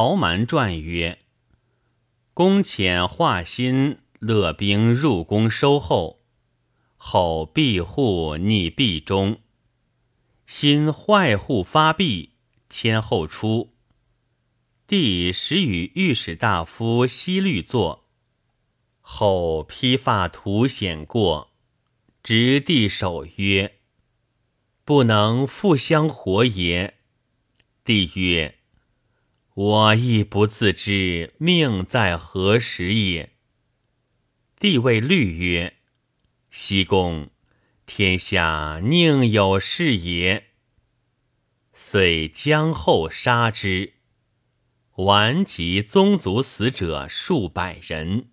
陶蛮传曰：“公遣华歆勒兵入宫收后，后闭户逆壁中。新坏户发壁，迁后出。帝时与御史大夫西律坐，后披发图显过，执帝手曰：‘不能复相活也。’帝曰。”我亦不自知命在何时也。帝谓律曰：“西宫，天下宁有是也？”遂将后杀之，完及宗族死者数百人。